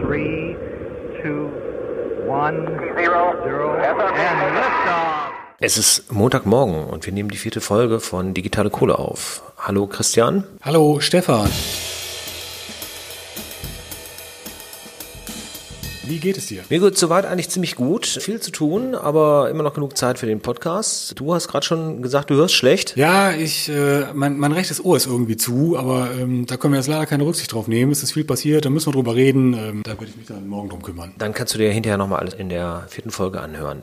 three, two, one, zero, zero, and liftoff. Es ist Montagmorgen und wir nehmen die vierte Folge von Digitale Kohle auf. Hallo Christian. Hallo Stefan. Wie geht es dir? Mir geht soweit eigentlich ziemlich gut. Viel zu tun, aber immer noch genug Zeit für den Podcast. Du hast gerade schon gesagt, du hörst schlecht. Ja, ich, äh, mein, mein rechtes Ohr ist irgendwie zu, aber ähm, da können wir jetzt leider keine Rücksicht drauf nehmen. Es ist viel passiert, da müssen wir drüber reden. Ähm, da würde ich mich dann morgen drum kümmern. Dann kannst du dir hinterher nochmal alles in der vierten Folge anhören.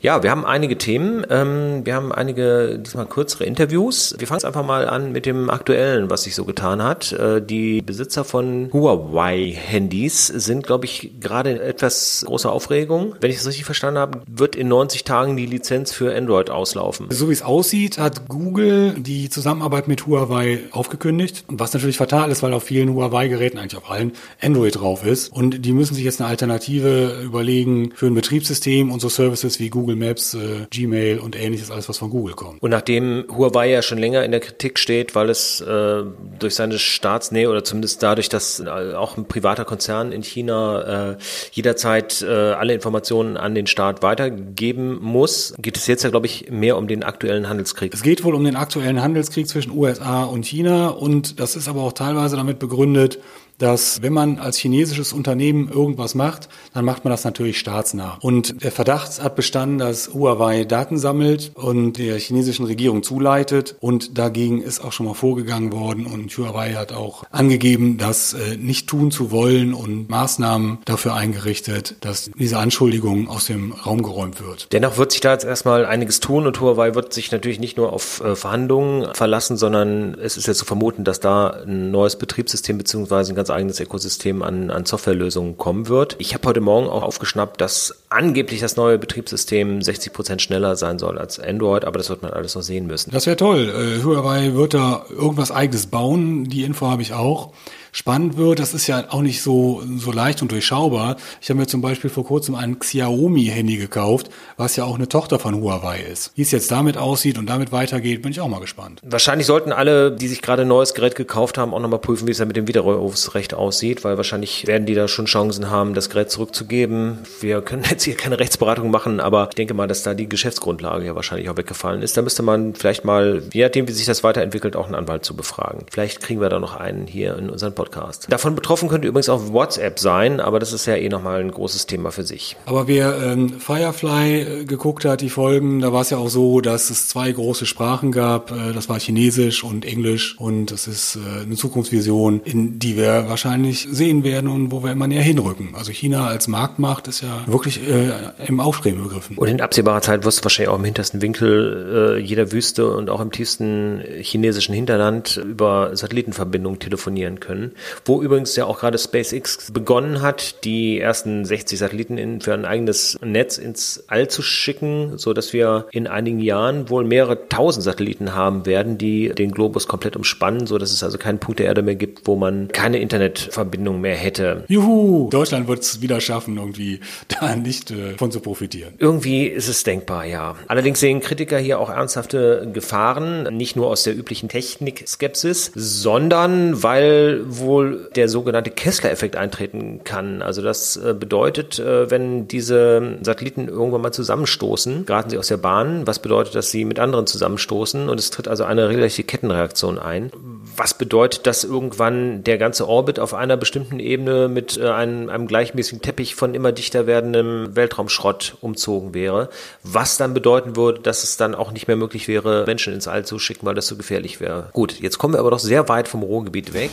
Ja, wir haben einige Themen. Ähm, wir haben einige, diesmal kürzere Interviews. Wir fangen einfach mal an mit dem aktuellen, was sich so getan hat. Äh, die Besitzer von Huawei-Handys sind, glaube ich, gerade etwas große Aufregung. Wenn ich das richtig verstanden habe, wird in 90 Tagen die Lizenz für Android auslaufen. So wie es aussieht, hat Google die Zusammenarbeit mit Huawei aufgekündigt. Was natürlich fatal ist, weil auf vielen Huawei-Geräten, eigentlich auf allen, Android drauf ist. Und die müssen sich jetzt eine Alternative überlegen für ein Betriebssystem und so Services wie Google Maps, äh, Gmail und ähnliches, alles was von Google kommt. Und nachdem Huawei ja schon länger in der Kritik steht, weil es äh, durch seine Staatsnähe oder zumindest dadurch, dass äh, auch ein privater Konzern in China äh, jederzeit äh, alle Informationen an den Staat weitergeben muss, geht es jetzt ja, glaube ich, mehr um den aktuellen Handelskrieg. Es geht wohl um den aktuellen Handelskrieg zwischen USA und China und das ist aber auch teilweise damit begründet, dass wenn man als chinesisches Unternehmen irgendwas macht, dann macht man das natürlich staatsnah. Und der Verdacht hat bestanden, dass Huawei Daten sammelt und der chinesischen Regierung zuleitet. Und dagegen ist auch schon mal vorgegangen worden. Und Huawei hat auch angegeben, das äh, nicht tun zu wollen und Maßnahmen dafür eingerichtet, dass diese Anschuldigung aus dem Raum geräumt wird. Dennoch wird sich da jetzt erstmal einiges tun und Huawei wird sich natürlich nicht nur auf äh, Verhandlungen verlassen, sondern es ist ja zu vermuten, dass da ein neues Betriebssystem beziehungsweise ein ganz ganz eigenes Ökosystem an, an Softwarelösungen kommen wird. Ich habe heute Morgen auch aufgeschnappt, dass angeblich das neue Betriebssystem 60 Prozent schneller sein soll als Android, aber das wird man alles noch sehen müssen. Das wäre toll. Äh, Huawei wird da irgendwas eigenes bauen. Die Info habe ich auch spannend wird. Das ist ja auch nicht so, so leicht und durchschaubar. Ich habe mir zum Beispiel vor kurzem ein Xiaomi-Handy gekauft, was ja auch eine Tochter von Huawei ist. Wie es jetzt damit aussieht und damit weitergeht, bin ich auch mal gespannt. Wahrscheinlich sollten alle, die sich gerade ein neues Gerät gekauft haben, auch nochmal prüfen, wie es da mit dem Widerrufsrecht aussieht, weil wahrscheinlich werden die da schon Chancen haben, das Gerät zurückzugeben. Wir können jetzt hier keine Rechtsberatung machen, aber ich denke mal, dass da die Geschäftsgrundlage ja wahrscheinlich auch weggefallen ist. Da müsste man vielleicht mal, je nachdem, wie sich das weiterentwickelt, auch einen Anwalt zu befragen. Vielleicht kriegen wir da noch einen hier in unseren Podcast. Davon betroffen könnte übrigens auch WhatsApp sein, aber das ist ja eh nochmal ein großes Thema für sich. Aber wer ähm, Firefly äh, geguckt hat, die Folgen, da war es ja auch so, dass es zwei große Sprachen gab. Äh, das war Chinesisch und Englisch und das ist äh, eine Zukunftsvision, in die wir wahrscheinlich sehen werden und wo wir immer näher hinrücken. Also China als Marktmacht ist ja wirklich äh, im Aufstreben begriffen. Und in absehbarer Zeit wirst du wahrscheinlich auch im hintersten Winkel äh, jeder Wüste und auch im tiefsten chinesischen Hinterland über Satellitenverbindungen telefonieren können, wo übrigens ja auch gerade SpaceX begonnen hat, die ersten 60 Satelliten in, für ein eigenes Netz ins All zu schicken, so dass wir in einigen Jahren wohl mehrere tausend Satelliten haben werden, die den Globus komplett umspannen, so dass es also keinen Punkt der Erde mehr gibt, wo man keine Internetverbindung mehr hätte. Juhu! Deutschland wird es wieder schaffen, irgendwie da nicht äh, von zu profitieren. Irgendwie ist es denkbar, ja. Allerdings sehen Kritiker hier auch ernsthafte Gefahren, nicht nur aus der üblichen Technik-Skepsis, sondern weil wohl der sogenannte Kessler-Effekt eintreten kann. Also das äh, bedeutet, äh, wenn diese Satelliten irgendwann mal zusammenstoßen, geraten sie aus der Bahn, was bedeutet, dass sie mit anderen zusammenstoßen und es tritt also eine regelrechte Kettenreaktion ein. Was bedeutet, dass irgendwann der ganze Orbit auf einer bestimmten Ebene mit äh, einem, einem gleichmäßigen Teppich von immer dichter werdendem Weltraumschrott umzogen wäre, was dann bedeuten würde, dass es dann auch nicht mehr möglich wäre, Menschen ins All zu schicken, weil das so gefährlich wäre. Gut, jetzt kommen wir aber doch sehr weit vom Ruhrgebiet weg.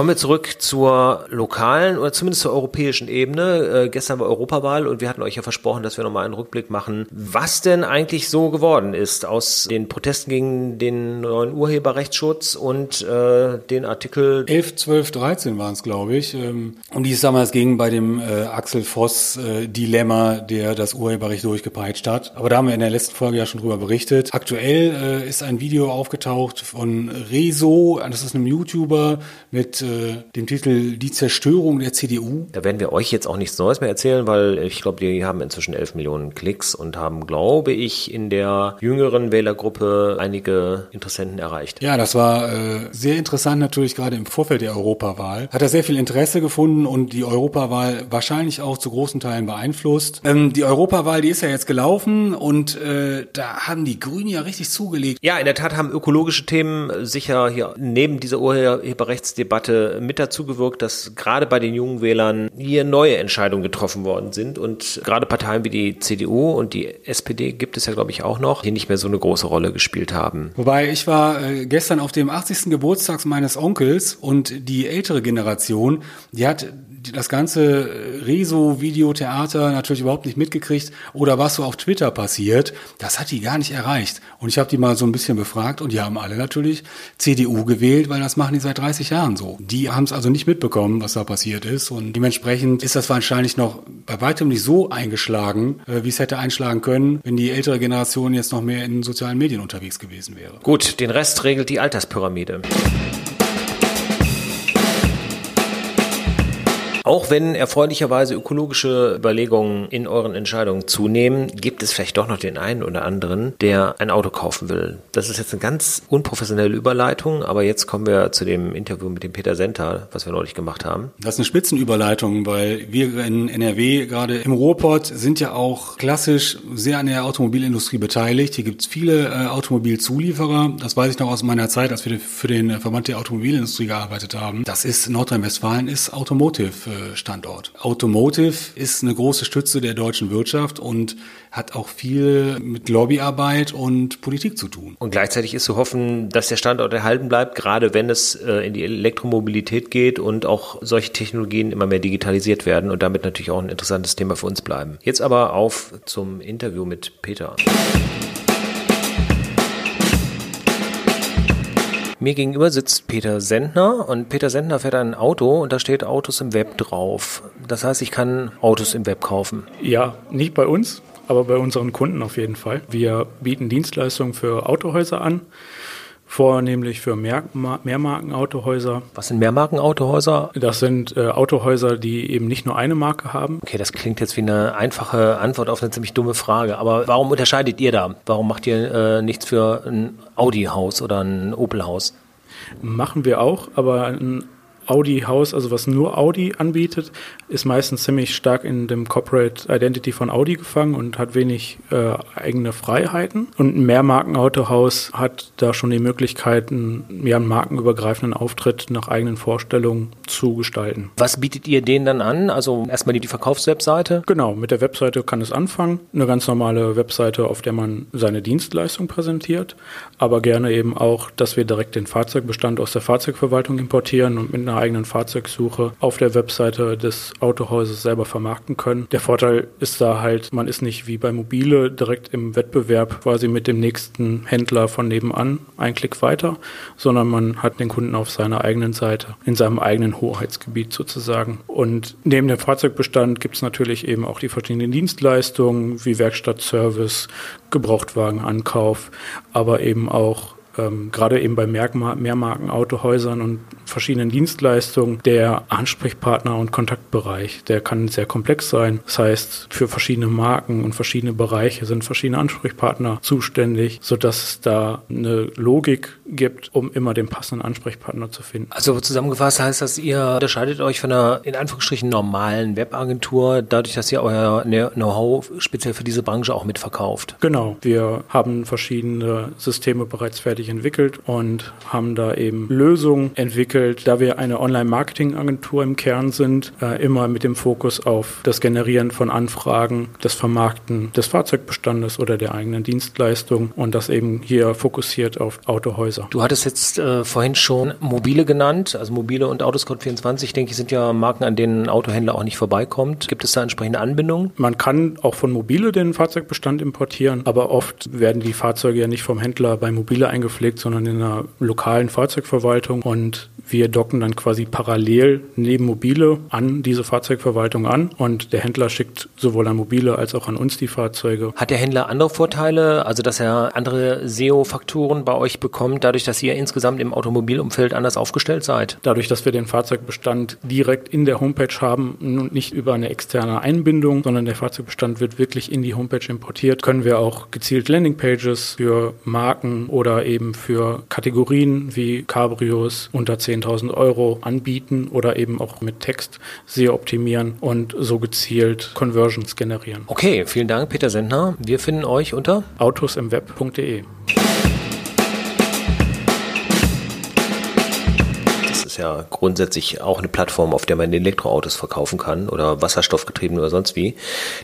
Kommen wir zurück zur lokalen oder zumindest zur europäischen Ebene. Äh, gestern war Europawahl und wir hatten euch ja versprochen, dass wir nochmal einen Rückblick machen, was denn eigentlich so geworden ist aus den Protesten gegen den neuen Urheberrechtsschutz und äh, den Artikel 11, 12, 13 waren es, glaube ich, ähm, um die es damals ging bei dem äh, Axel Voss äh, Dilemma, der das Urheberrecht durchgepeitscht hat. Aber da haben wir in der letzten Folge ja schon drüber berichtet. Aktuell äh, ist ein Video aufgetaucht von Rezo, das ist einem YouTuber mit mit äh, dem Titel Die Zerstörung der CDU. Da werden wir euch jetzt auch nichts Neues mehr erzählen, weil ich glaube, die haben inzwischen 11 Millionen Klicks und haben, glaube ich, in der jüngeren Wählergruppe einige Interessenten erreicht. Ja, das war äh, sehr interessant natürlich gerade im Vorfeld der Europawahl. Hat er sehr viel Interesse gefunden und die Europawahl wahrscheinlich auch zu großen Teilen beeinflusst. Ähm, die Europawahl, die ist ja jetzt gelaufen und äh, da haben die Grünen ja richtig zugelegt. Ja, in der Tat haben ökologische Themen sicher hier neben dieser Urheberrechtsdebatte mit dazu gewirkt, dass gerade bei den jungen Wählern hier neue Entscheidungen getroffen worden sind und gerade Parteien wie die CDU und die SPD gibt es ja, glaube ich, auch noch, die nicht mehr so eine große Rolle gespielt haben. Wobei ich war äh, gestern auf dem 80. Geburtstag meines Onkels und die ältere Generation, die hat das ganze Rezo-Videotheater natürlich überhaupt nicht mitgekriegt oder was so auf Twitter passiert, das hat die gar nicht erreicht. Und ich habe die mal so ein bisschen befragt und die haben alle natürlich CDU gewählt, weil das machen die seit 30 Jahren so. Die haben es also nicht mitbekommen, was da passiert ist und dementsprechend ist das wahrscheinlich noch bei weitem nicht so eingeschlagen, äh, wie es hätte einschlagen können, wenn die ältere Generation jetzt noch mehr in sozialen Medien unterwegs gewesen wäre. Gut, den Rest regelt die Alterspyramide. Auch wenn erfreulicherweise ökologische Überlegungen in euren Entscheidungen zunehmen, gibt es vielleicht doch noch den einen oder anderen, der ein Auto kaufen will. Das ist jetzt eine ganz unprofessionelle Überleitung, aber jetzt kommen wir zu dem Interview mit dem Peter Senter, was wir neulich gemacht haben. Das ist eine Spitzenüberleitung, weil wir in NRW gerade im Ruhrpott sind ja auch klassisch sehr an der Automobilindustrie beteiligt. Hier gibt es viele äh, Automobilzulieferer. Das weiß ich noch aus meiner Zeit, als wir für den Verband der Automobilindustrie gearbeitet haben. Das ist Nordrhein-Westfalen ist Automotive Standort. Automotive ist eine große Stütze der deutschen Wirtschaft und hat auch viel mit Lobbyarbeit und Politik zu tun. Und gleichzeitig ist zu hoffen, dass der Standort erhalten bleibt, gerade wenn es äh, in die Elektromobilität geht und auch solche Technologien immer mehr digitalisiert werden und damit natürlich auch ein interessantes Thema für uns bleiben. Jetzt aber auf zum Interview mit Peter. Mir gegenüber sitzt Peter Sendner und Peter Sendner fährt ein Auto und da steht Autos im Web drauf. Das heißt, ich kann Autos im Web kaufen. Ja, nicht bei uns, aber bei unseren Kunden auf jeden Fall. Wir bieten Dienstleistungen für Autohäuser an vornehmlich für Mehr Mehrmarkenautohäuser. Was sind Mehrmarkenautohäuser? Das sind äh, Autohäuser, die eben nicht nur eine Marke haben. Okay, das klingt jetzt wie eine einfache Antwort auf eine ziemlich dumme Frage. Aber warum unterscheidet ihr da? Warum macht ihr äh, nichts für ein Audi-Haus oder ein Opel-Haus? Machen wir auch, aber ein Audi-Haus, also was nur Audi anbietet, ist meistens ziemlich stark in dem Corporate Identity von Audi gefangen und hat wenig äh, eigene Freiheiten. Und ein Mehrmarkenautohaus hat da schon die Möglichkeiten, ja, einen markenübergreifenden Auftritt nach eigenen Vorstellungen zu gestalten. Was bietet ihr denen dann an? Also erstmal die, die Verkaufswebseite? Genau, mit der Webseite kann es anfangen. Eine ganz normale Webseite, auf der man seine Dienstleistung präsentiert, aber gerne eben auch, dass wir direkt den Fahrzeugbestand aus der Fahrzeugverwaltung importieren und mit einer eigenen Fahrzeugsuche auf der Webseite des Autohauses selber vermarkten können. Der Vorteil ist da halt, man ist nicht wie bei Mobile direkt im Wettbewerb quasi mit dem nächsten Händler von nebenan ein Klick weiter, sondern man hat den Kunden auf seiner eigenen Seite, in seinem eigenen Hoheitsgebiet sozusagen. Und neben dem Fahrzeugbestand gibt es natürlich eben auch die verschiedenen Dienstleistungen wie Werkstattservice, Gebrauchtwagenankauf, aber eben auch ähm, gerade eben bei Mehrmarkenautohäusern und verschiedenen Dienstleistungen der Ansprechpartner und Kontaktbereich. Der kann sehr komplex sein. Das heißt, für verschiedene Marken und verschiedene Bereiche sind verschiedene Ansprechpartner zuständig, sodass es da eine Logik gibt, um immer den passenden Ansprechpartner zu finden. Also zusammengefasst heißt das, ihr unterscheidet euch von einer in Anführungsstrichen normalen Webagentur, dadurch, dass ihr euer Know-how speziell für diese Branche auch mitverkauft. Genau. Wir haben verschiedene Systeme bereits fertig entwickelt und haben da eben Lösungen entwickelt, da wir eine Online-Marketing-Agentur im Kern sind, äh, immer mit dem Fokus auf das Generieren von Anfragen, das Vermarkten des Fahrzeugbestandes oder der eigenen Dienstleistung und das eben hier fokussiert auf Autohäuser. Du hattest jetzt äh, vorhin schon Mobile genannt, also Mobile und Autoscout24, denke ich, sind ja Marken, an denen ein Autohändler auch nicht vorbeikommt. Gibt es da entsprechende Anbindungen? Man kann auch von Mobile den Fahrzeugbestand importieren, aber oft werden die Fahrzeuge ja nicht vom Händler bei Mobile eingepflegt, sondern in einer lokalen Fahrzeugverwaltung und Wir docken dann quasi parallel neben Mobile an diese Fahrzeugverwaltung an und der Händler schickt sowohl an Mobile als auch an uns die Fahrzeuge. Hat der Händler andere Vorteile, also dass er andere SEO-Faktoren bei euch bekommt, dadurch, dass ihr insgesamt im Automobilumfeld anders aufgestellt seid? Dadurch, dass wir den Fahrzeugbestand direkt in der Homepage haben und nicht über eine externe Einbindung, sondern der Fahrzeugbestand wird wirklich in die Homepage importiert, können wir auch gezielt Landingpages für Marken oder eben für Kategorien wie Cabrios unter 10.000 Euro anbieten oder eben auch mit Text sehr optimieren und so gezielt Conversions generieren. Okay, vielen Dank, Peter Sendner. Wir finden euch unter autosimweb.de. ja grundsätzlich auch eine Plattform, auf der man Elektroautos verkaufen kann oder Wasserstoffgetrieben oder sonst wie.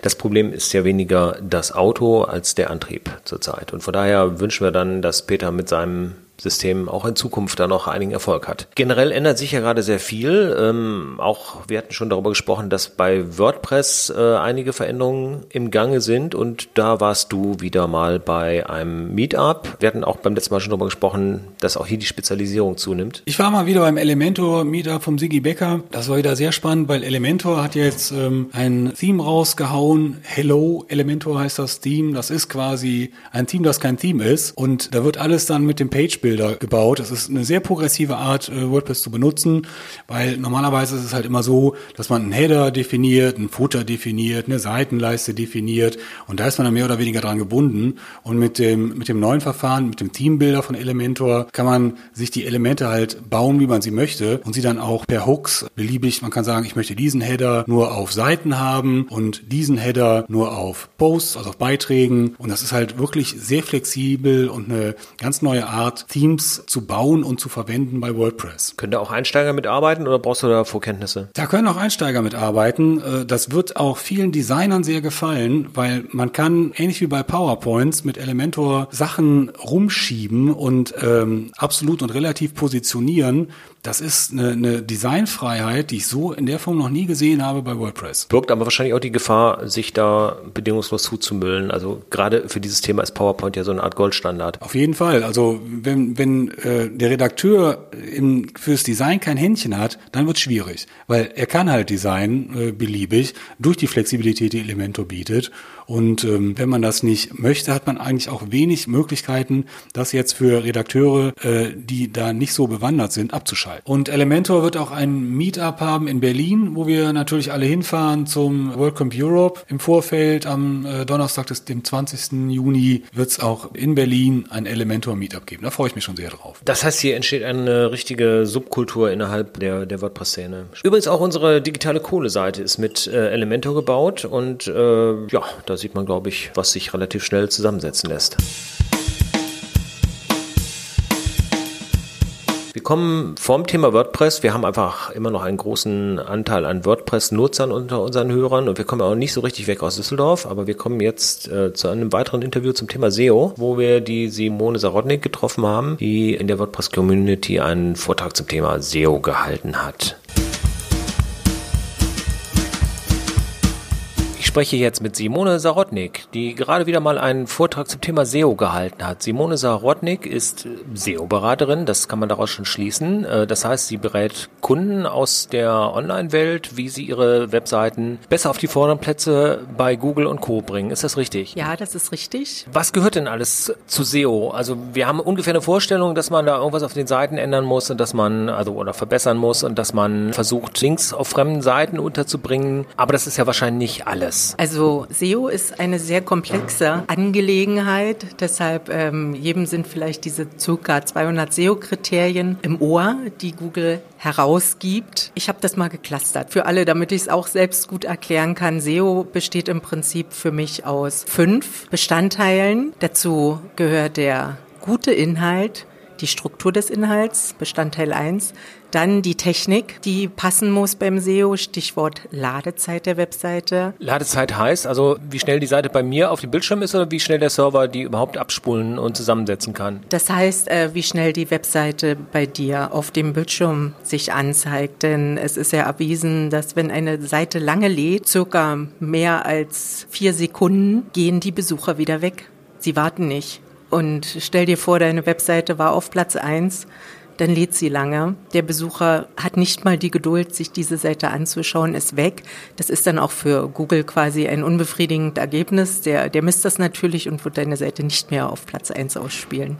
Das Problem ist ja weniger das Auto als der Antrieb zurzeit. Und von daher wünschen wir dann, dass Peter mit seinem System auch in Zukunft da noch einigen Erfolg hat. Generell ändert sich ja gerade sehr viel. Ähm, auch wir hatten schon darüber gesprochen, dass bei WordPress äh, einige Veränderungen im Gange sind und da warst du wieder mal bei einem Meetup. Wir hatten auch beim letzten Mal schon darüber gesprochen, dass auch hier die Spezialisierung zunimmt. Ich war mal wieder beim Elementor Meetup vom Sigi Becker. Das war wieder sehr spannend, weil Elementor hat jetzt ähm, ein Theme rausgehauen. Hello Elementor heißt das Theme. Das ist quasi ein Theme, das kein Theme ist und da wird alles dann mit dem Page Bilder gebaut. Das ist eine sehr progressive Art, äh, WordPress zu benutzen, weil normalerweise ist es halt immer so, dass man einen Header definiert, einen Footer definiert, eine Seitenleiste definiert und da ist man dann mehr oder weniger dran gebunden. Und mit dem, mit dem neuen Verfahren, mit dem Teambuilder von Elementor, kann man sich die Elemente halt bauen, wie man sie möchte und sie dann auch per Hooks beliebig, man kann sagen, ich möchte diesen Header nur auf Seiten haben und diesen Header nur auf Posts, also auf Beiträgen. Und das ist halt wirklich sehr flexibel und eine ganz neue Art, Themes zu bauen und zu verwenden bei WordPress. Können da auch Einsteiger mitarbeiten oder brauchst du da Vorkenntnisse? Da können auch Einsteiger mitarbeiten. Äh, das wird auch vielen Designern sehr gefallen, weil man kann, ähnlich wie bei PowerPoints, mit Elementor Sachen rumschieben und ähm, absolut und relativ positionieren, das ist eine, eine Designfreiheit, die ich so in der Form noch nie gesehen habe bei WordPress. Birgt aber wahrscheinlich auch die Gefahr, sich da bedingungslos zuzumüllen. Also gerade für dieses Thema ist PowerPoint ja so eine Art Goldstandard. Auf jeden Fall. Also wenn, wenn äh, der Redakteur im, fürs Design kein Händchen hat, dann wird es schwierig. Weil er kann halt Design äh, beliebig durch die Flexibilität, die Elementor bietet. Und ähm, wenn man das nicht möchte, hat man eigentlich auch wenig Möglichkeiten, das jetzt für Redakteure, äh, die da nicht so bewandert sind, abzuschalten. Und Elementor wird auch ein Meetup haben in Berlin, wo wir natürlich alle hinfahren zum WorldCamp Europe. Im Vorfeld am äh, Donnerstag, des, dem 20. Juni, wird es auch in Berlin ein Elementor Meetup geben. Da freue ich mich schon sehr drauf. Das heißt, hier entsteht eine richtige Subkultur innerhalb der, der WordPress-Szene. Übrigens auch unsere digitale Kohle-Seite ist mit äh, Elementor gebaut und äh, ja, da sieht man, glaube ich, was sich relativ schnell zusammensetzen lässt. Wir kommen vom Thema WordPress. Wir haben einfach immer noch einen großen Anteil an WordPress-Nutzern unter unseren Hörern und wir kommen auch nicht so richtig weg aus Düsseldorf, aber wir kommen jetzt äh, zu einem weiteren Interview zum Thema SEO, wo wir die Simone Sarodnik getroffen haben, die in der WordPress-Community einen Vortrag zum Thema SEO gehalten hat. Spreche jetzt mit Simone Sarotnik, die gerade wieder mal einen Vortrag zum Thema SEO gehalten hat. Simone Sarotnik ist SEO-Beraterin, das kann man daraus schon schließen. Äh, das heißt, sie berät Kunden aus der Online-Welt, wie sie ihre Webseiten besser auf die vorderen Plätze bei Google und Co. bringen. Ist das richtig? Ja, das ist richtig. Was gehört denn alles zu SEO? Also wir haben ungefähr eine Vorstellung, dass man da irgendwas auf den Seiten ändern muss und dass man, also oder verbessern muss und dass man versucht, Links auf fremden Seiten unterzubringen. Aber das ist ja wahrscheinlich nicht alles. Also SEO ist eine sehr komplexe Angelegenheit. Deshalb ähm, jedem sind vielleicht diese circa 200 SEO-Kriterien im Ohr, die Google herausgibt. Ich habe das mal geklustert für alle, damit ich es auch selbst gut erklären kann. SEO besteht im Prinzip für mich aus fünf Bestandteilen. Dazu gehört der gute Inhalt, die Struktur des Inhalts, Bestandteil 1, dann die Technik, die passen muss beim SEO, Stichwort Ladezeit der Webseite. Ladezeit heißt also, wie schnell die Seite bei mir auf dem Bildschirm ist oder wie schnell der Server die überhaupt abspulen und zusammensetzen kann? Das heißt, äh, wie schnell die Webseite bei dir auf dem Bildschirm sich anzeigt. Denn es ist ja erwiesen, dass wenn eine Seite lange lädt, circa mehr als vier Sekunden, gehen die Besucher wieder weg. Sie warten nicht. Und stell dir vor, deine Webseite war auf Platz eins dann lädt sie lange. Der Besucher hat nicht mal die Geduld, sich diese Seite anzuschauen, ist weg. Das ist dann auch für Google quasi ein unbefriedigendes Ergebnis. Der, der misst das natürlich und wird deine Seite nicht mehr auf Platz eins ausspielen.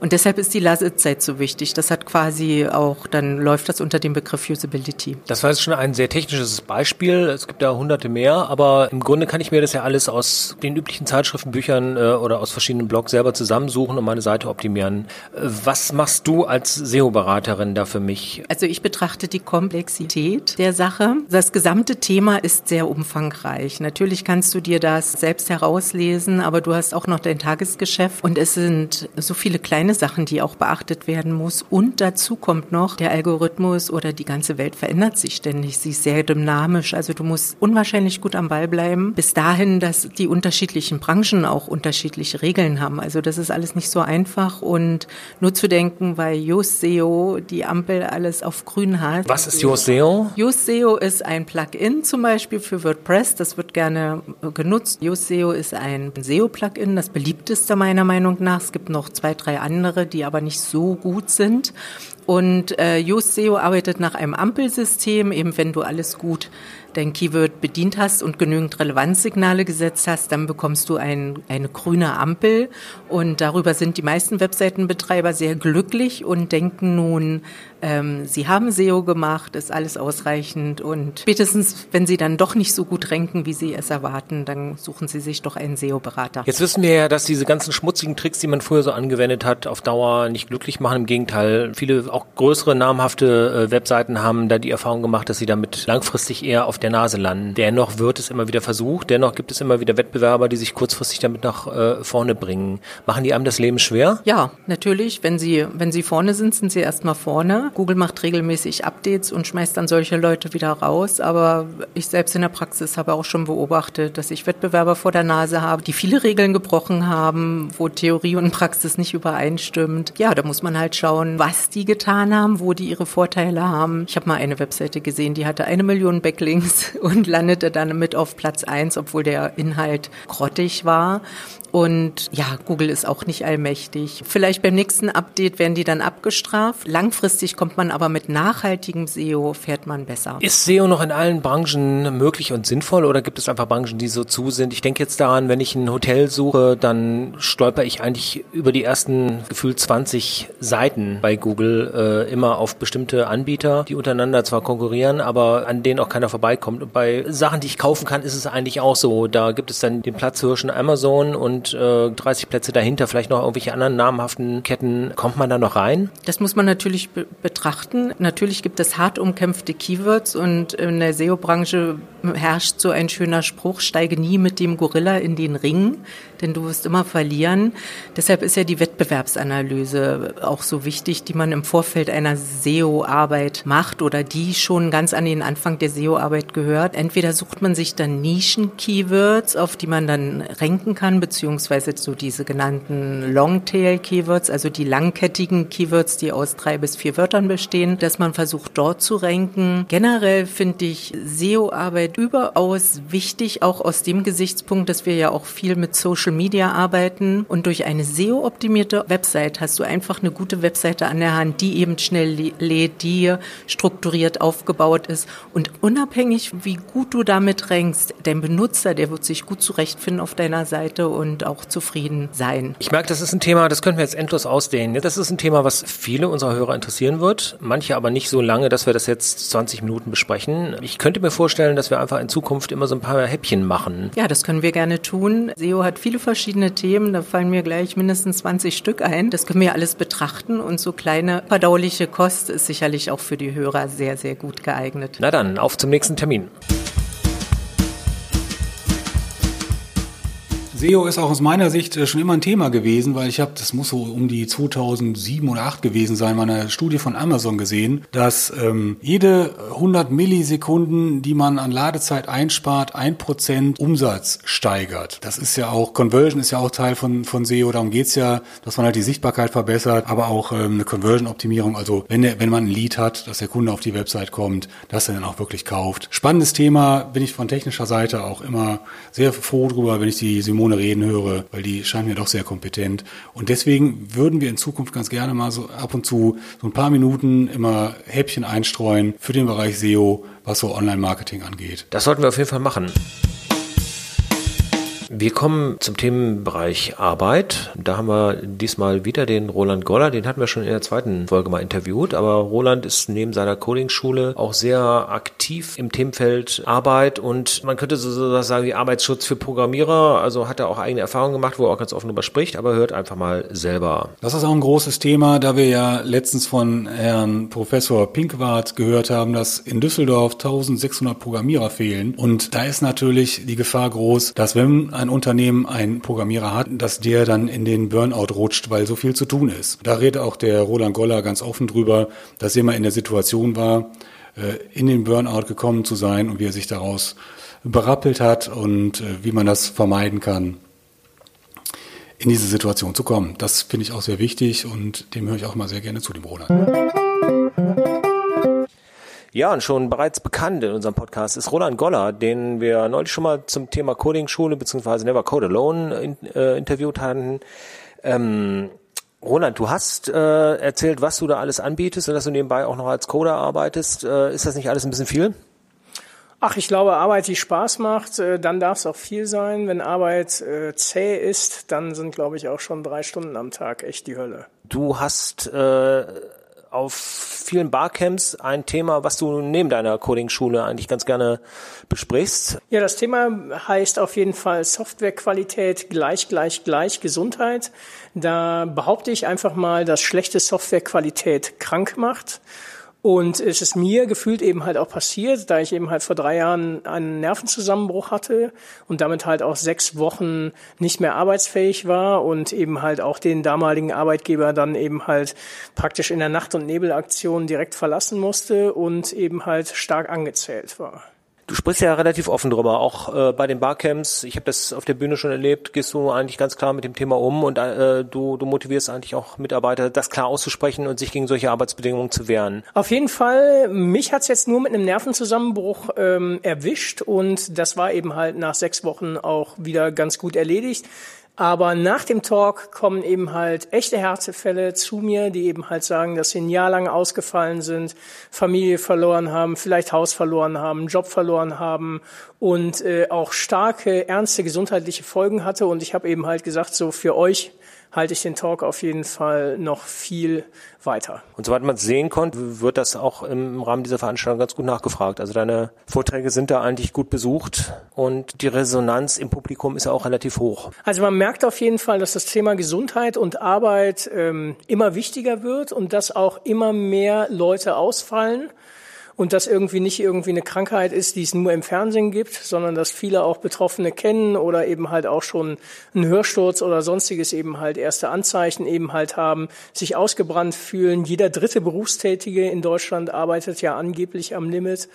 Und deshalb ist die Lasezeit so wichtig. Das hat quasi auch, dann läuft das unter dem Begriff Usability. Das war jetzt schon ein sehr technisches Beispiel. Es gibt da hunderte mehr, aber im Grunde kann ich mir das ja alles aus den üblichen Zeitschriften, Büchern äh, oder aus verschiedenen Blogs selber zusammensuchen und meine Seite optimieren. Äh, was machst du als SEO-Beraterin da für mich? Also ich betrachte die Komplexität der Sache. Das gesamte Thema ist sehr umfangreich. Natürlich kannst du dir das selbst herauslesen, aber du hast auch noch dein Tagesgeschäft und es sind so viele kleine eine Sachen, die auch beachtet werden muss. Und dazu kommt noch, der Algorithmus oder die ganze Welt verändert sich ständig. Sie ist sehr dynamisch. Also du musst unwahrscheinlich gut am Ball bleiben. Bis dahin, dass die unterschiedlichen Branchen auch unterschiedliche Regeln haben. Also das ist alles nicht so einfach. Und nur zu denken, weil Yoast SEO die Ampel alles auf grün hat. Was ist Yoast SEO? Yoast SEO ist ein Plugin zum Beispiel für WordPress. Das wird gerne genutzt. Yoast SEO ist ein SEO-Plugin, das beliebteste meiner Meinung nach. Es gibt noch zwei, drei andere andere, die aber nicht so gut sind. Und äh, Yoast arbeitet nach einem Ampelsystem, eben wenn du alles gut dein Keyword bedient hast und genügend Relevanzsignale gesetzt hast, dann bekommst du ein, eine grüne Ampel. Und darüber sind die meisten Webseitenbetreiber sehr glücklich und denken nun, ähm, sie haben SEO gemacht, ist alles ausreichend. Und spätestens, wenn sie dann doch nicht so gut ranken, wie sie es erwarten, dann suchen sie sich doch einen SEO-Berater. Jetzt wissen wir ja, dass diese ganzen schmutzigen Tricks, die man früher so angewendet hat, auf Dauer nicht glücklich machen. Im Gegenteil, viele auch größere namhafte äh, Webseiten haben da die Erfahrung gemacht, dass sie damit langfristig eher auf der Nase landen. Dennoch wird es immer wieder versucht, dennoch gibt es immer wieder Wettbewerber, die sich kurzfristig damit nach äh, vorne bringen. Machen die einem das Leben schwer? Ja, natürlich. Wenn sie, wenn sie vorne sind, sind sie erstmal vorne. Google macht regelmäßig Updates und schmeißt dann solche Leute wieder raus. Aber ich selbst in der Praxis habe auch schon beobachtet, dass ich Wettbewerber vor der Nase habe, die viele Regeln gebrochen haben, wo Theorie und Praxis nicht übereinstimmt. Ja, da muss man halt schauen, was die getan haben, wo die ihre Vorteile haben. Ich habe mal eine Webseite gesehen, die hatte eine Million Backlinks und landete dann mit auf Platz eins, obwohl der Inhalt grottig war. Und ja, Google ist auch nicht allmächtig. Vielleicht beim nächsten Update werden die dann abgestraft. Langfristig kommt man aber mit nachhaltigem SEO, fährt man besser. Ist SEO noch in allen Branchen möglich und sinnvoll oder gibt es einfach Branchen, die so zu sind? Ich denke jetzt daran, wenn ich ein Hotel suche, dann stolper ich eigentlich über die ersten gefühlt 20 Seiten bei Google äh, immer auf bestimmte Anbieter, die untereinander zwar konkurrieren, aber an denen auch keiner vorbeikommt. Und bei Sachen, die ich kaufen kann, ist es eigentlich auch so. Da gibt es dann den Platzhirschen Amazon und und äh, 30 Plätze dahinter, vielleicht noch irgendwelche anderen namhaften Ketten. Kommt man da noch rein? Das muss man natürlich be betrachten. Natürlich gibt es hart umkämpfte Keywords und in der SEO-Branche herrscht so ein schöner Spruch, steige nie mit dem Gorilla in den Ring, denn du wirst immer verlieren. Deshalb ist ja die Wettbewerbsanalyse auch so wichtig, die man im Vorfeld einer SEO-Arbeit macht oder die schon ganz an den Anfang der SEO-Arbeit gehört. Entweder sucht man sich dann Nischen-Keywords, auf die man dann ranken kann, beziehungsweise beziehungsweise so diese genannten Longtail-Keywords, also die langkettigen Keywords, die aus drei bis vier Wörtern bestehen, dass man versucht, dort zu ranken. Generell finde ich SEO-Arbeit überaus wichtig, auch aus dem Gesichtspunkt, dass wir ja auch viel mit Social Media arbeiten. Und durch eine SEO-optimierte Website hast du einfach eine gute Webseite an der Hand, die eben schnell lädt, die strukturiert aufgebaut ist. Und unabhängig, wie gut du damit rankst, dein Benutzer, der wird sich gut zurechtfinden auf deiner Seite und auch zufrieden sein. Ich merke, das ist ein Thema, das können wir jetzt endlos ausdehnen. Das ist ein Thema, was viele unserer Hörer interessieren wird, manche aber nicht so lange, dass wir das jetzt 20 Minuten besprechen. Ich könnte mir vorstellen, dass wir einfach in Zukunft immer so ein paar Häppchen machen. Ja, das können wir gerne tun. SEO hat viele verschiedene Themen, da fallen mir gleich mindestens 20 Stück ein. Das können wir alles betrachten und so kleine verdauliche Kost ist sicherlich auch für die Hörer sehr, sehr gut geeignet. Na dann, auf zum nächsten Termin. SEO ist auch aus meiner Sicht äh, schon immer ein Thema gewesen, weil ich habe, das muss so um die 2007 oder 2008 gewesen sein, meine Studie von Amazon gesehen, dass ähm, jede 100 Millisekunden, die man an Ladezeit einspart, ein Prozent Umsatz steigert. Das ist ja auch, Conversion ist ja auch Teil von, von SEO, darum geht's ja, dass man halt die Sichtbarkeit verbessert, aber auch ähm, eine Conversion-Optimierung, also wenn, der, wenn man ein Lead hat, dass der Kunde auf die Website kommt, dass er dann auch wirklich kauft. Spannendes Thema, bin ich von technischer Seite auch immer sehr froh drüber, wenn ich die Simone Simone reden höre, weil die scheinen mir doch sehr kompetent. Und deswegen würden wir in Zukunft ganz gerne mal so ab und zu so ein paar Minuten immer Häppchen einstreuen für den Bereich SEO, was so Online-Marketing angeht. Das sollten wir auf jeden Fall machen. Wir kommen zum Themenbereich Arbeit. Da haben wir diesmal wieder den Roland Goller. Den hatten wir schon in der zweiten Folge mal interviewt. Aber Roland ist neben seiner Coding-Schule auch sehr aktiv im Themenfeld Arbeit und man könnte sozusagen sagen, wie Arbeitsschutz für Programmierer. Also hat er auch eigene Erfahrungen gemacht, wo er auch ganz offen drüber spricht, aber hört einfach mal selber. Das ist auch ein großes Thema, da wir ja letztens von Herrn Professor Pinkwart gehört haben, dass in Düsseldorf 1600 Programmierer fehlen. Und da ist natürlich die Gefahr groß, dass wenn ein Unternehmen einen Programmierer hat, dass der dann in den Burnout rutscht, weil so viel zu tun ist. Da redet auch der Roland Goller ganz offen drüber, dass er mal in der Situation war, äh, in den Burnout gekommen zu sein und wie er sich daraus berappelt hat und äh, wie man das vermeiden kann, in diese Situation zu kommen. Das finde ich auch sehr wichtig und dem höre ich auch mal sehr gerne zu, dem Roland. Ja, und schon bereits bekannt in unserem Podcast ist Roland Goller, den wir neulich schon mal zum Thema Coding-Schule bzw. Never Code Alone in, äh, interviewt hatten. Ähm, Roland, du hast äh, erzählt, was du da alles anbietest und dass du nebenbei auch noch als Coder arbeitest. Äh, ist das nicht alles ein bisschen viel? Ach, ich glaube, Arbeit, die Spaß macht, äh, dann darf es auch viel sein. Wenn Arbeit äh, zäh ist, dann sind, glaube ich, auch schon drei Stunden am Tag echt die Hölle. Du hast äh, auf vielen Barcamps ein Thema, was du neben deiner Coding-Schule eigentlich ganz gerne besprichst. Ja, das Thema heißt auf jeden Fall Softwarequalität gleich, gleich, gleich Gesundheit. Da behaupte ich einfach mal, dass schlechte Softwarequalität krank macht. Und es ist mir gefühlt eben halt auch passiert, da ich eben halt vor drei Jahren einen Nervenzusammenbruch hatte und damit halt auch sechs Wochen nicht mehr arbeitsfähig war und eben halt auch den damaligen Arbeitgeber dann eben halt praktisch in der Nacht- und Nebelaktion direkt verlassen musste und eben halt stark angezählt war. Du sprichst ja relativ offen drüber, auch äh, bei den Barcamps. Ich habe das auf der Bühne schon erlebt. Gehst du eigentlich ganz klar mit dem Thema um und äh, du, du motivierst eigentlich auch Mitarbeiter, das klar auszusprechen und sich gegen solche Arbeitsbedingungen zu wehren. Auf jeden Fall. Mich hat's jetzt nur mit einem Nervenzusammenbruch ähm, erwischt und das war eben halt nach sechs Wochen auch wieder ganz gut erledigt. Aber nach dem Talk kommen eben halt echte Herzefälle zu mir, die eben halt sagen, dass sie ein Jahr lang ausgefallen sind, Familie verloren haben, vielleicht Haus verloren haben, Job verloren haben und äh, auch starke, ernste gesundheitliche Folgen hatte. Und ich habe eben halt gesagt, so für euch halte ich den Talk auf jeden Fall noch viel weiter. Und soweit man es sehen konnte, wird das auch im Rahmen dieser Veranstaltung ganz gut nachgefragt. Also deine Vorträge sind da eigentlich gut besucht und die Resonanz im Publikum ist auch relativ hoch. Also man merkt auf jeden Fall, dass das Thema Gesundheit und Arbeit ähm, immer wichtiger wird und dass auch immer mehr Leute ausfallen und das irgendwie nicht irgendwie eine Krankheit ist, die es nur im Fernsehen gibt, sondern dass viele auch Betroffene kennen oder eben halt auch schon einen Hörsturz oder sonstiges eben halt erste Anzeichen eben halt haben, sich ausgebrannt fühlen. Jeder dritte Berufstätige in Deutschland arbeitet ja angeblich am Limit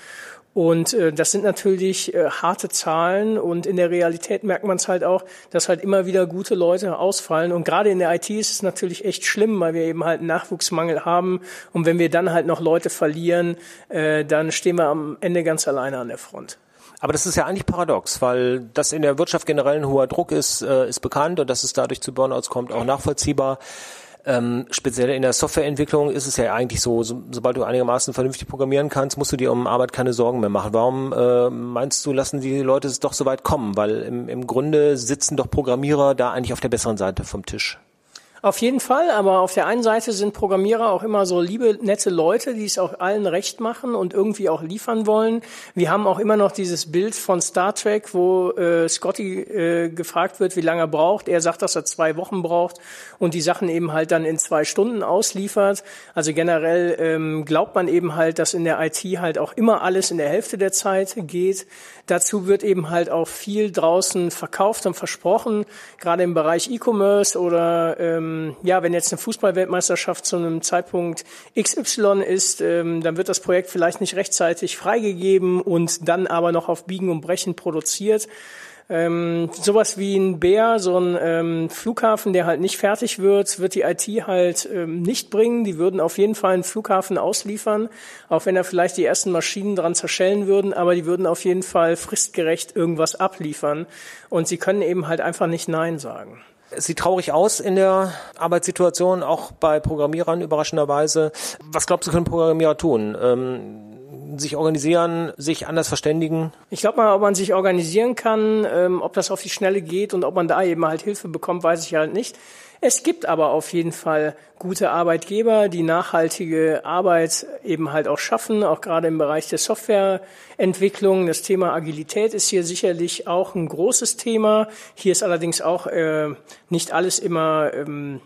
und äh, das sind natürlich äh, harte Zahlen und in der Realität merkt man es halt auch, dass halt immer wieder gute Leute ausfallen. Und gerade in der IT ist es natürlich echt schlimm, weil wir eben halt einen Nachwuchsmangel haben. Und wenn wir dann halt noch Leute verlieren, äh, dann stehen wir am Ende ganz alleine an der Front. Aber das ist ja eigentlich paradox, weil das in der Wirtschaft generell ein hoher Druck ist, äh, ist bekannt und dass es dadurch zu Burnouts kommt, auch nachvollziehbar. Ähm, speziell in der Softwareentwicklung ist es ja eigentlich so, so, sobald du einigermaßen vernünftig programmieren kannst, musst du dir um Arbeit keine Sorgen mehr machen. Warum äh, meinst du, lassen die Leute es doch so weit kommen? Weil im, im Grunde sitzen doch Programmierer da eigentlich auf der besseren Seite vom Tisch. Auf jeden Fall, aber auf der einen Seite sind Programmierer auch immer so liebe, nette Leute, die es auch allen recht machen und irgendwie auch liefern wollen. Wir haben auch immer noch dieses Bild von Star Trek, wo äh, Scotty äh, gefragt wird, wie lange er braucht. Er sagt, dass er zwei Wochen braucht und die Sachen eben halt dann in zwei Stunden ausliefert. Also generell ähm, glaubt man eben halt, dass in der IT halt auch immer alles in der Hälfte der Zeit geht. Dazu wird eben halt auch viel draußen verkauft und versprochen, gerade im Bereich E-Commerce oder ähm, ja, wenn jetzt eine Fußballweltmeisterschaft zu einem Zeitpunkt XY ist, ähm, dann wird das Projekt vielleicht nicht rechtzeitig freigegeben und dann aber noch auf Biegen und Brechen produziert. Ähm, sowas wie ein Bär, so ein ähm, Flughafen, der halt nicht fertig wird, wird die IT halt ähm, nicht bringen. Die würden auf jeden Fall einen Flughafen ausliefern, auch wenn da vielleicht die ersten Maschinen dran zerschellen würden, aber die würden auf jeden Fall fristgerecht irgendwas abliefern. Und sie können eben halt einfach nicht Nein sagen. Sieht traurig aus in der Arbeitssituation, auch bei Programmierern überraschenderweise. Was glaubst du, können Programmierer tun? Ähm sich organisieren, sich anders verständigen? Ich glaube mal, ob man sich organisieren kann, ähm, ob das auf die Schnelle geht und ob man da eben halt Hilfe bekommt, weiß ich halt nicht. Es gibt aber auf jeden Fall gute Arbeitgeber, die nachhaltige Arbeit eben halt auch schaffen, auch gerade im Bereich der Softwareentwicklung. Das Thema Agilität ist hier sicherlich auch ein großes Thema. Hier ist allerdings auch äh, nicht alles immer ähm,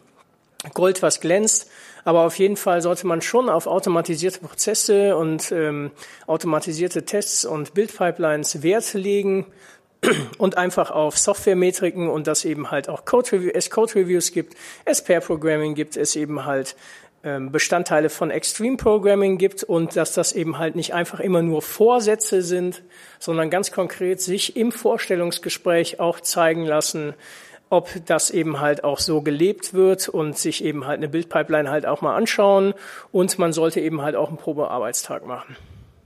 Gold, was glänzt. Aber auf jeden Fall sollte man schon auf automatisierte Prozesse und ähm, automatisierte Tests und Bildpipelines Wert legen und einfach auf Softwaremetriken und dass eben halt auch Code Review, es Code Reviews gibt, es Pair Programming gibt, es eben halt ähm, Bestandteile von Extreme Programming gibt und dass das eben halt nicht einfach immer nur Vorsätze sind, sondern ganz konkret sich im Vorstellungsgespräch auch zeigen lassen, ob das eben halt auch so gelebt wird und sich eben halt eine Bildpipeline halt auch mal anschauen und man sollte eben halt auch einen Probearbeitstag machen.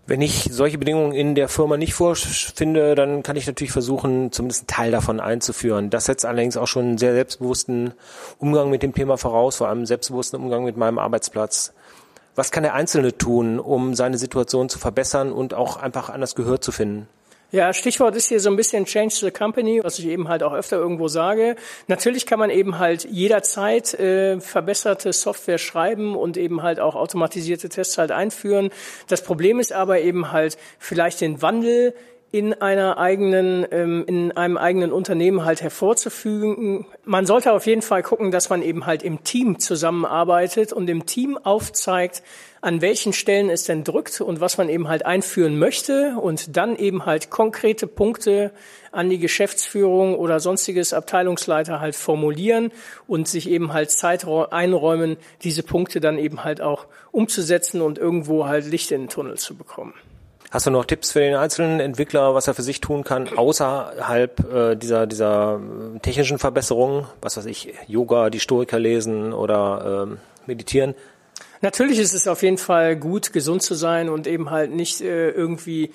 Wenn ich solche Bedingungen in der Firma nicht vorfinde, dann kann ich natürlich versuchen, zumindest einen Teil davon einzuführen. Das setzt allerdings auch schon einen sehr selbstbewussten Umgang mit dem Thema voraus, vor allem selbstbewussten Umgang mit meinem Arbeitsplatz. Was kann der Einzelne tun, um seine Situation zu verbessern und auch einfach anders Gehör zu finden? Ja, Stichwort ist hier so ein bisschen Change the Company, was ich eben halt auch öfter irgendwo sage. Natürlich kann man eben halt jederzeit äh, verbesserte Software schreiben und eben halt auch automatisierte Tests halt einführen. Das Problem ist aber eben halt vielleicht den Wandel in einer eigenen, ähm, in einem eigenen Unternehmen halt hervorzufügen. Man sollte auf jeden Fall gucken, dass man eben halt im Team zusammenarbeitet und im Team aufzeigt, an welchen Stellen es denn drückt und was man eben halt einführen möchte und dann eben halt konkrete Punkte an die Geschäftsführung oder sonstiges Abteilungsleiter halt formulieren und sich eben halt Zeit einräumen, diese Punkte dann eben halt auch umzusetzen und irgendwo halt Licht in den Tunnel zu bekommen. Hast du noch Tipps für den einzelnen Entwickler, was er für sich tun kann, außerhalb äh, dieser, dieser äh, technischen Verbesserungen? Was weiß ich, Yoga, die Stoiker lesen oder ähm, meditieren? Natürlich ist es auf jeden Fall gut, gesund zu sein und eben halt nicht äh, irgendwie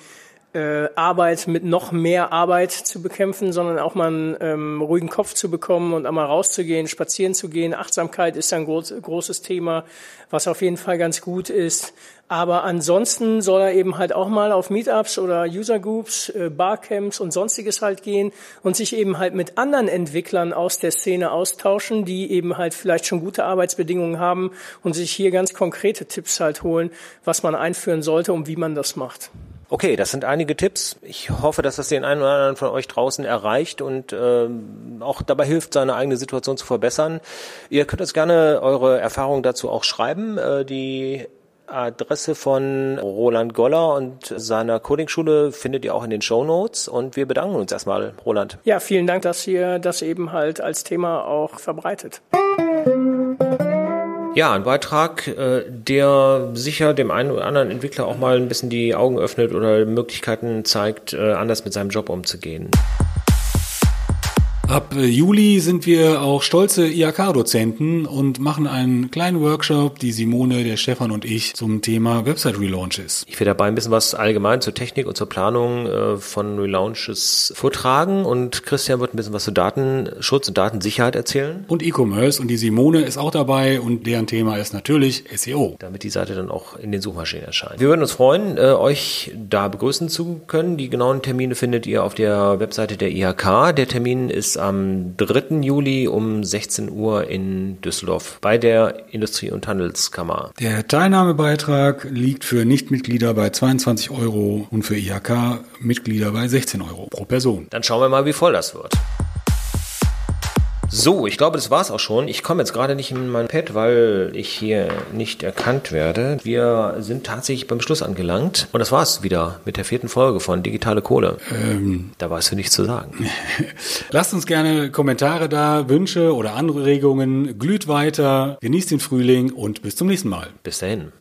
äh, Arbeit mit noch mehr Arbeit zu bekämpfen, sondern auch mal einen ähm, ruhigen Kopf zu bekommen und einmal rauszugehen, spazieren zu gehen. Achtsamkeit ist ein groß, großes Thema, was auf jeden Fall ganz gut ist. Aber ansonsten soll er eben halt auch mal auf Meetups oder User Groups, äh, Barcamps und sonstiges halt gehen und sich eben halt mit anderen Entwicklern aus der Szene austauschen, die eben halt vielleicht schon gute Arbeitsbedingungen haben und sich hier ganz konkrete Tipps halt holen, was man einführen sollte und wie man das macht. Okay, das sind einige Tipps. Ich hoffe, dass das den einen oder anderen von euch draußen erreicht und äh, auch dabei hilft, seine eigene Situation zu verbessern. Ihr könnt uns gerne eure Erfahrungen dazu auch schreiben. Äh, die Adresse von Roland Goller und seiner Coding-Schule findet ihr auch in den Show Notes. Und wir bedanken uns erstmal, Roland. Ja, vielen Dank, dass ihr das eben halt als Thema auch verbreitet. Ja, ein Beitrag, äh, der sicher dem einen oder anderen Entwickler auch mal ein bisschen die Augen öffnet oder Möglichkeiten zeigt, äh, anders mit seinem Job umzugehen. Ab äh, Juli sind wir auch stolze IHK-Dozenten und machen einen kleinen Workshop, die Simone, der Stefan und ich, zum Thema Website-Relaunches. Ich werde dabei ein bisschen was allgemein zur Technik und zur Planung äh, von Relaunches vortragen und Christian wird ein bisschen was zu Datenschutz und Datensicherheit erzählen. Und E-Commerce und die Simone ist auch dabei und deren Thema ist natürlich SEO. Damit die Seite dann auch in den Suchmaschinen erscheint. Wir würden uns freuen, äh, euch da begrüßen zu können. Die genauen Termine findet ihr auf der Webseite der IHK. Der Termin ist am 3. Juli um 16 Uhr in Düsseldorf bei der Industrie- und Handelskammer. Der Teilnahmebeitrag liegt für Nichtmitglieder bei 22 Euro und für IHK-Mitglieder bei 16 Euro pro Person. Dann schauen wir mal, wie voll das wird. So, ich glaube, das war's auch schon. Ich komme jetzt gerade nicht in mein Pad, weil ich hier nicht erkannt werde. Wir sind tatsächlich beim Schluss angelangt. Und das war's wieder mit der vierten Folge von Digitale Kohle. Ähm, da war es für nichts zu sagen. Lasst uns gerne Kommentare da, Wünsche oder Anregungen. Glüht weiter, genießt den Frühling und bis zum nächsten Mal. Bis dahin.